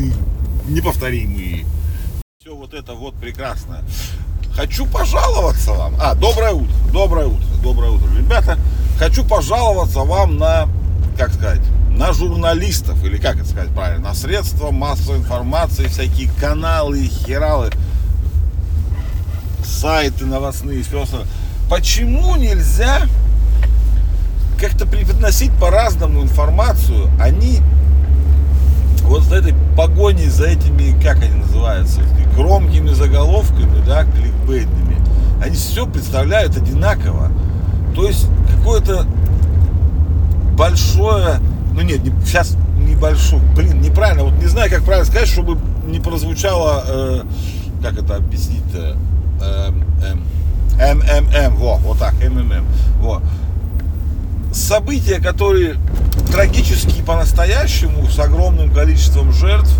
единственные, неповторимые. Все вот это вот прекрасно. Хочу пожаловаться вам. А, доброе утро, доброе утро, доброе утро, ребята. Хочу пожаловаться вам на, как сказать, на журналистов, или как это сказать правильно, на средства массовой информации, всякие каналы, хералы сайты новостные, все. Почему нельзя как-то преподносить по-разному информацию? Они вот за этой погоней за этими, как они называются, громкими заголовками, да, кликбейтными, они все представляют одинаково. То есть какое-то большое, ну нет, не, сейчас небольшое, блин, неправильно, вот не знаю, как правильно сказать, чтобы не прозвучало, э, как это объяснить-то, МММ, во, вот так, МММ, во. События, которые трагические по-настоящему, с огромным количеством жертв,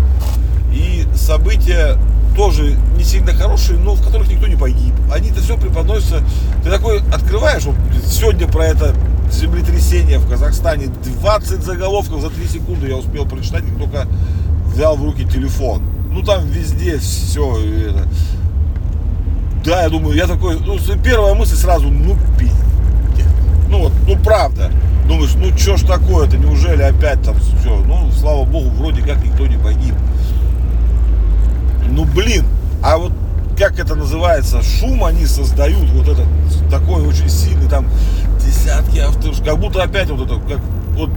и события тоже не сильно хорошие, но в которых никто не погиб. Они это все преподносятся. Ты такой открываешь, вот сегодня про это землетрясение в Казахстане, 20 заголовков за 3 секунды я успел прочитать, как только взял в руки телефон. Ну там везде все. Это. Да, я думаю, я такой, ну, первая мысль сразу, ну, пиздец. Ну, вот, ну, правда. Думаешь, ну, что ж такое-то, неужели опять там все? Ну, слава богу, вроде как никто не погиб. Ну, блин, а вот как это называется, шум они создают, вот этот такой очень сильный, там, десятки авто, как будто опять вот это, как, вот,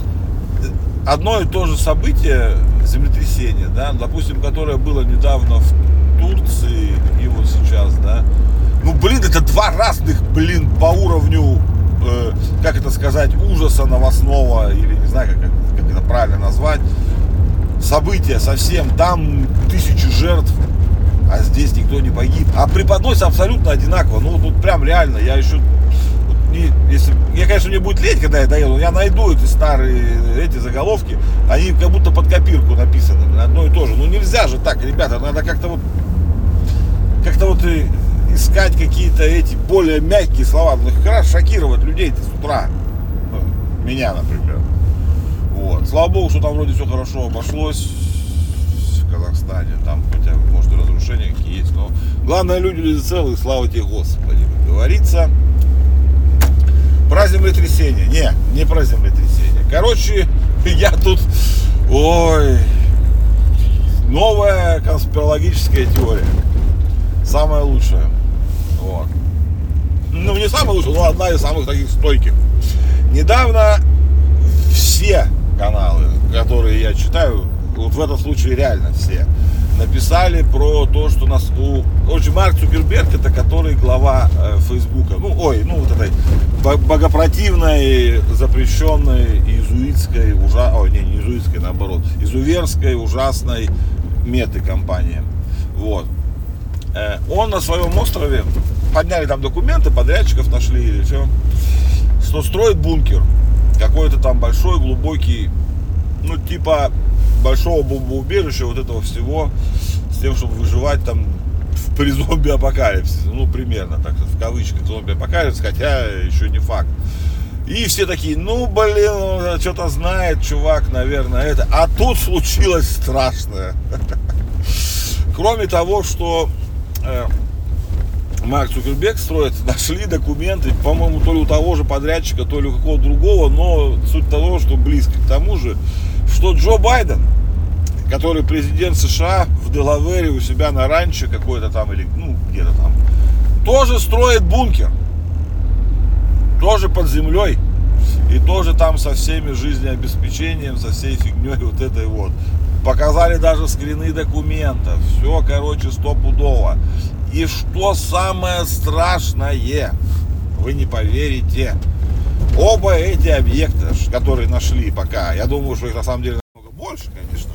одно и то же событие, землетрясение, да, допустим, которое было недавно в Турции и вот сейчас, да. Ну, блин, это два разных, блин, по уровню, э, как это сказать, ужаса новостного, или не знаю, как, как это правильно назвать, события совсем. Там тысячи жертв, а здесь никто не погиб. А преподносится абсолютно одинаково. Ну, вот прям реально, я еще если, я, конечно, мне будет лень, когда я доеду, я найду эти старые, эти заголовки, они как будто под копирку написаны, одно и то же. Ну нельзя же так, ребята, надо как-то вот как-то вот искать какие-то эти более мягкие слова. Ну, как раз шокировать людей с утра. Ну, меня, например. Вот. Слава богу, что там вроде все хорошо обошлось в Казахстане. Там хотя может, и разрушения какие есть. Но главное, люди люди целые, слава тебе, Господи, как говорится. Про землетрясение. Не, не про землетрясение. Короче, я тут... Ой, новая конспирологическая теория самая лучшая. Вот. Ну, не самая лучшая, но одна из самых таких стойких. Недавно все каналы, которые я читаю, вот в этом случае реально все, написали про то, что нас у очень Марк Цукерберг, это который глава э, Фейсбука, ну, ой, ну, вот этой богопротивной, запрещенной, изуитской, ужа... ой, не, не изуитской, наоборот, изуверской, ужасной меты компании. Вот. Э, он на своем острове, подняли там документы, подрядчиков нашли или все, что строит бункер. Какой-то там большой, глубокий, ну типа большого бомбоубежища, вот этого всего, с тем, чтобы выживать там при зомби-апокалипсисе. Ну, примерно, так в кавычках зомби-апокалипсис, хотя еще не факт. И все такие, ну, блин, что-то знает, чувак, наверное, это. А тут случилось страшное. Кроме того, что Э, Марк Цукерберг строит, нашли документы, по-моему, то ли у того же подрядчика, то ли у какого-то другого, но суть того, что близко к тому же, что Джо Байден, который президент США в Делавере у себя на ранчо какой-то там, или ну где-то там, тоже строит бункер, тоже под землей, и тоже там со всеми жизнеобеспечением, со всей фигней вот этой вот. Показали даже скрины документов. Все, короче, стопудово. И что самое страшное, вы не поверите, оба эти объекта, которые нашли пока, я думаю, что их на самом деле намного больше, конечно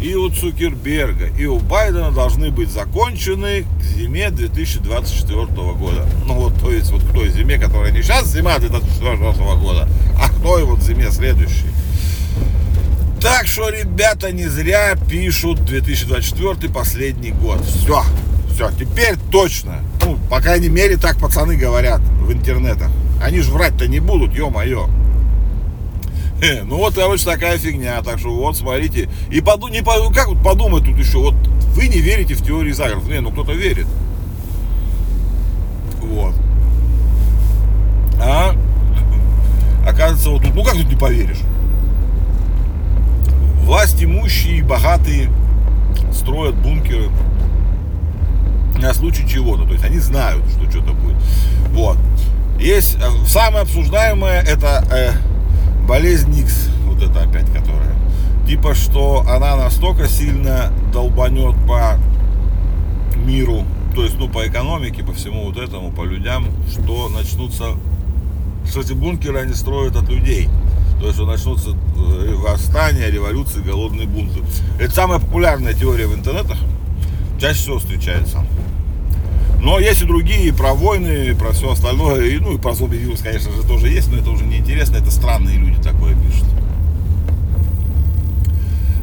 и у Цукерберга, и у Байдена должны быть закончены к зиме 2024 года. Ну вот, то есть вот к той зиме, которая не сейчас зима 2024 года, а к той вот зиме следующей. Так что, ребята, не зря пишут 2024 последний год. Все, Все, теперь точно. Ну, по крайней мере, так пацаны говорят в интернетах. Они же врать-то не будут, ё-моё. Ну вот, короче, такая фигня. Так что вот, смотрите. И поду, не, как вот подумать тут еще? Вот вы не верите в теории заговоров. Не, ну кто-то верит. Вот. А оказывается, вот тут, ну как тут не поверишь? Власть имущие богатые строят бункеры на случай чего-то. То есть они знают, что что-то будет. Вот. Есть э, самое обсуждаемое это э, болезнь Никс, вот это опять которая. Типа, что она настолько сильно долбанет по миру, то есть, ну, по экономике, по всему вот этому, по людям, что начнутся, что эти бункеры они строят от людей. То есть, начнутся э, восстания, революции, голодные бунты. Это самая популярная теория в интернетах, чаще всего встречается. Но есть и другие, про войны, про все остальное. И, ну, и про зомби-вирус, конечно же, тоже есть, но это уже неинтересно. Это странные люди такое пишут.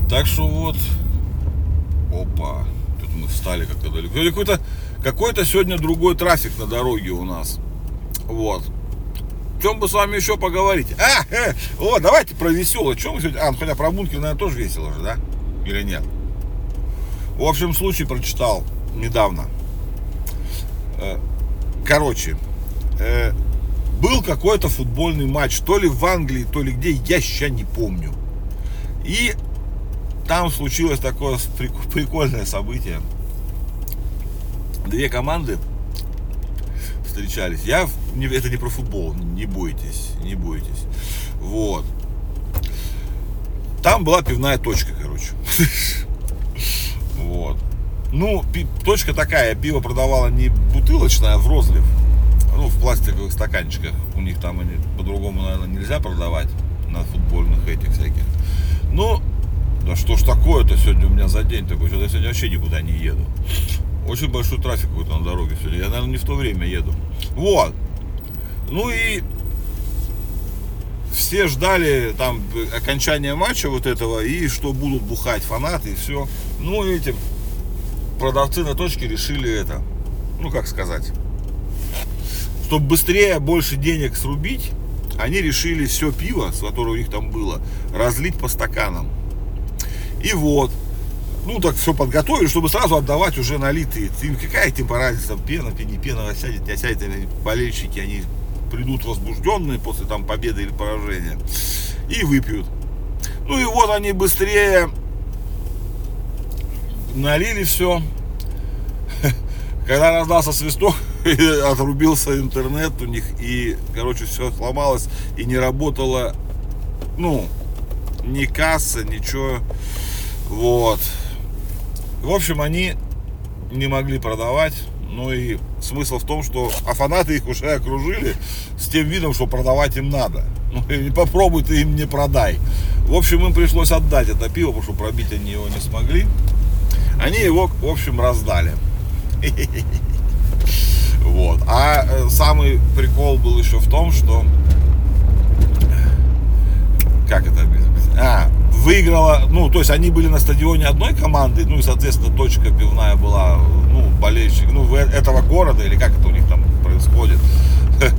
Так что вот. Опа. Тут мы встали как-то далеко. Какой-то какой-то сегодня другой трафик на дороге у нас. Вот. В чем бы с вами еще поговорить? А, э, о, давайте про веселое. Чем мы сегодня? А, ну хотя про бункер, наверное, тоже весело же, да? Или нет? В общем, случай прочитал недавно. Короче, э, был какой-то футбольный матч, то ли в Англии, то ли где, я сейчас не помню. И там случилось такое прикольное событие. Две команды встречались. Я, это не про футбол, не бойтесь, не бойтесь. Вот. Там была пивная точка, короче. Ну, точка такая, пиво продавала не бутылочное, а в розлив. Ну, в пластиковых стаканчиках. У них там они по-другому, наверное, нельзя продавать на футбольных этих всяких. Ну, да что ж такое-то сегодня у меня за день такой, что я сегодня вообще никуда не еду. Очень большой трафик какой-то на дороге сегодня. Я, наверное, не в то время еду. Вот. Ну и все ждали там окончания матча вот этого и что будут бухать фанаты и все. Ну, эти продавцы на точке решили это, ну как сказать, чтобы быстрее больше денег срубить, они решили все пиво, с которого у них там было, разлить по стаканам. И вот, ну так все подготовили, чтобы сразу отдавать уже налитые. Им какая тем разница, пена, не пена, сядет, не сядет, болельщики, они придут возбужденные после там победы или поражения и выпьют. Ну и вот они быстрее налили все. Когда раздался свисток, отрубился интернет у них, и, короче, все сломалось, и не работала, ну, ни касса, ничего. Вот. В общем, они не могли продавать. Ну и смысл в том, что а фанаты их уже окружили с тем видом, что продавать им надо. Ну и попробуй ты им не продай. В общем, им пришлось отдать это пиво, потому что пробить они его не смогли. Они его, в общем, раздали. Вот. А э, самый прикол был еще в том, что... Как это А, выиграла, ну, то есть они были на стадионе одной команды, ну и, соответственно, точка пивная была, ну, болельщик, ну, этого города, или как это у них там происходит.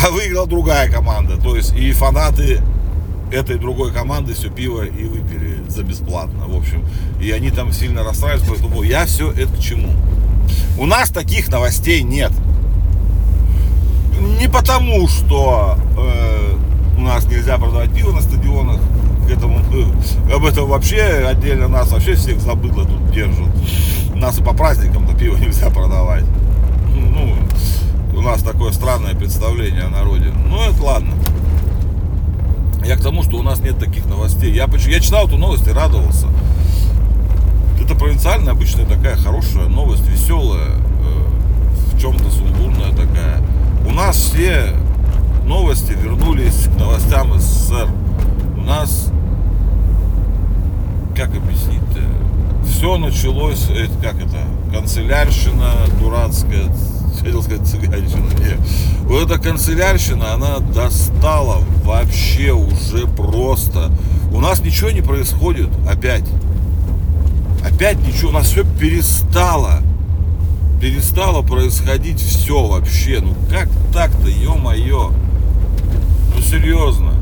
А выиграла другая команда, то есть и фанаты этой другой команды все пиво и выпили за бесплатно, в общем. И они там сильно расстраивались, поэтому я все это к чему. У нас таких новостей нет. Не потому, что э, у нас нельзя продавать пиво на стадионах, к этому, э, об этом вообще отдельно нас вообще всех забыдло тут держат. Нас и по праздникам-то пиво нельзя продавать. Ну, у нас такое странное представление о народе. Ну, это ладно. К тому, что у нас нет таких новостей. Я, я читал эту новость и радовался. Это провинциальная, обычная такая хорошая новость, веселая, э, в чем-то сумбурная такая. У нас все новости вернулись к новостям СССР. У нас, как объяснить-то, все началось, э, как это, канцелярщина дурацкая, хотел сказать цыганщина, нет. Вот эта канцелярщина, она достала вообще уже просто. У нас ничего не происходит опять. Опять ничего, у нас все перестало. перестало происходить все вообще. Ну как так-то, ё-моё. Ну серьезно.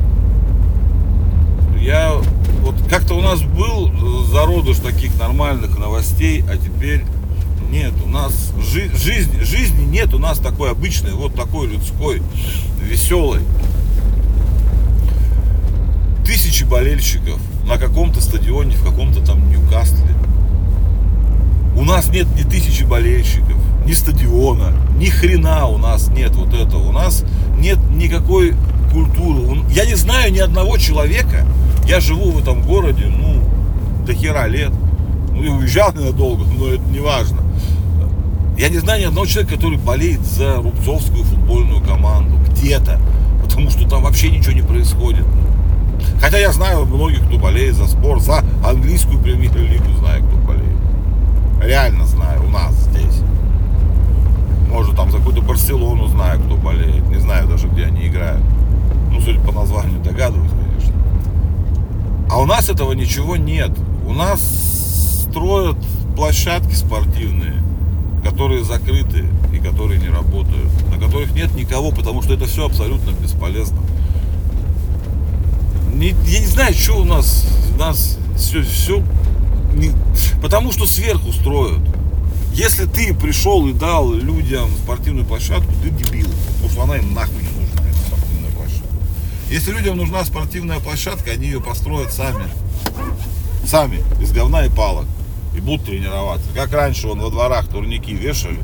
Я вот как-то у нас был зародыш таких нормальных новостей, а теперь нет, у нас жи- жизнь, жизни нет, у нас такой обычный, вот такой людской, веселый. Тысячи болельщиков на каком-то стадионе, в каком-то там Ньюкасле. У нас нет ни тысячи болельщиков, ни стадиона, ни хрена у нас нет вот этого. У нас нет никакой культуры. Я не знаю ни одного человека. Я живу в этом городе, ну, до хера лет. Ну, и уезжал ненадолго, но это не важно. Я не знаю ни одного человека, который болеет за Рубцовскую футбольную команду где-то, потому что там вообще ничего не происходит. Хотя я знаю многих, кто болеет за спорт, за английскую премьер-лигу знаю, кто болеет. Реально знаю, у нас здесь. Может, там за какую-то Барселону знаю, кто болеет. Не знаю даже, где они играют. Ну, судя по названию, догадываюсь, конечно. А у нас этого ничего нет. У нас строят площадки спортивные которые закрыты и которые не работают, на которых нет никого, потому что это все абсолютно бесполезно. Не, я не знаю, что у нас, у нас все, все не, потому что сверху строят. Если ты пришел и дал людям спортивную площадку, ты дебил, потому что она им нахуй не нужна, эта спортивная площадка. Если людям нужна спортивная площадка, они ее построят сами. Сами, из говна и палок и будут тренироваться. Как раньше он во дворах турники вешали,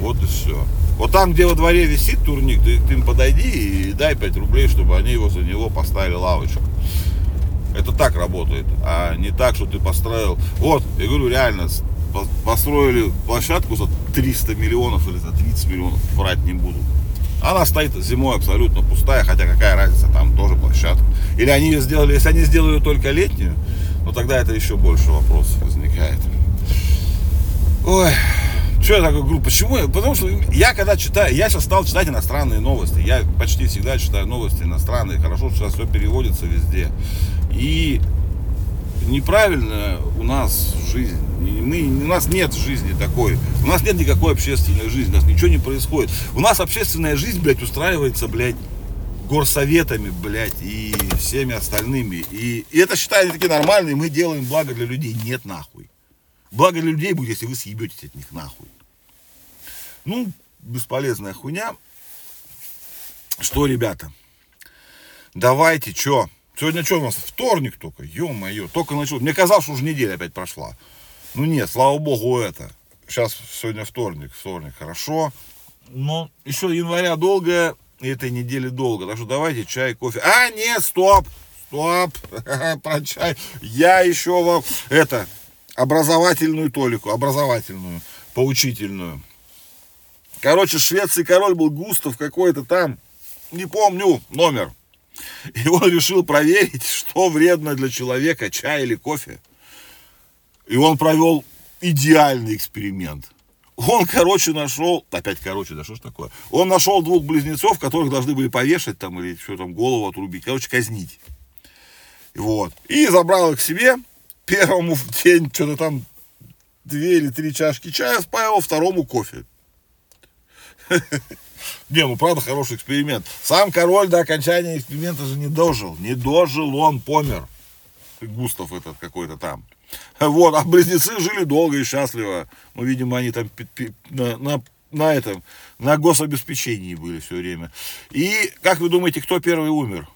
вот и все. Вот там, где во дворе висит турник, ты, ты им подойди и дай 5 рублей, чтобы они его за него поставили лавочку. Это так работает, а не так, что ты построил. Вот, я говорю, реально, построили площадку за 300 миллионов или за 30 миллионов, врать не буду. Она стоит зимой абсолютно пустая, хотя какая разница, там тоже площадка. Или они ее сделали, если они сделали только летнюю, ну тогда это еще больше вопросов. Ой, что я такой говорю, почему? Потому что я когда читаю, я сейчас стал читать иностранные новости. Я почти всегда читаю новости иностранные. Хорошо, что сейчас все переводится везде. И неправильно у нас жизнь. Мы, у нас нет жизни такой. У нас нет никакой общественной жизни. У нас ничего не происходит. У нас общественная жизнь, блядь, устраивается, блядь, горсоветами, блядь, и всеми остальными. И, и это считают такие нормальные, мы делаем благо для людей. Нет, нахуй. Благо для людей будет, если вы съебетесь от них нахуй. Ну, бесполезная хуйня. Что, ребята, давайте, что? Сегодня что у нас? Вторник только, ё-моё, только начал. Мне казалось, что уже неделя опять прошла. Ну нет, слава богу, это. Сейчас сегодня вторник, вторник, хорошо. Но еще января долгое, этой недели долго. Так что давайте чай, кофе. А, нет, стоп, стоп, про чай. Я еще вам, это, образовательную толику, образовательную, поучительную. Короче, шведский король был Густав какой-то там, не помню номер. И он решил проверить, что вредно для человека, чай или кофе. И он провел идеальный эксперимент – он, короче, нашел, опять, короче, да что ж такое, он нашел двух близнецов, которых должны были повешать там или что там, голову отрубить, короче, казнить. Вот. И забрал их к себе, первому в день что-то там две или три чашки чая впаивал, второму кофе. Не, ну правда хороший эксперимент. Сам король до окончания эксперимента же не дожил. Не дожил, он помер. Густав этот какой-то там. Вот, а близнецы жили долго и счастливо. Ну, видимо, они там на, на, на этом, на гособеспечении были все время. И, как вы думаете, кто первый умер?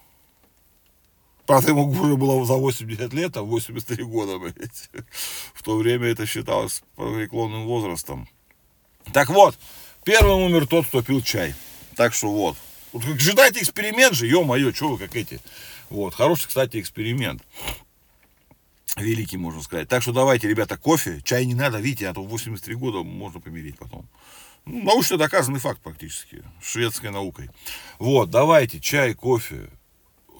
Правда, ему уже было за 80 лет, а 83 года, блядь. В то время это считалось преклонным возрастом. Так вот, первым умер тот, кто пил чай. Так что вот. вот ждайте эксперимент же, ё-моё, что вы как эти. Вот, хороший, кстати, эксперимент великий, можно сказать. Так что давайте, ребята, кофе, чай не надо, видите, а то в 83 года можно помереть потом. Ну, научно доказанный факт практически, шведской наукой. Вот, давайте, чай, кофе,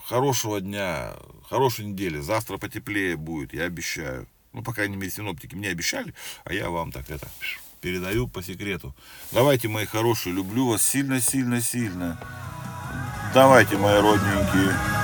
хорошего дня, хорошей недели, завтра потеплее будет, я обещаю. Ну, по крайней мере, синоптики мне обещали, а я вам так это передаю по секрету. Давайте, мои хорошие, люблю вас сильно-сильно-сильно. Давайте, мои родненькие.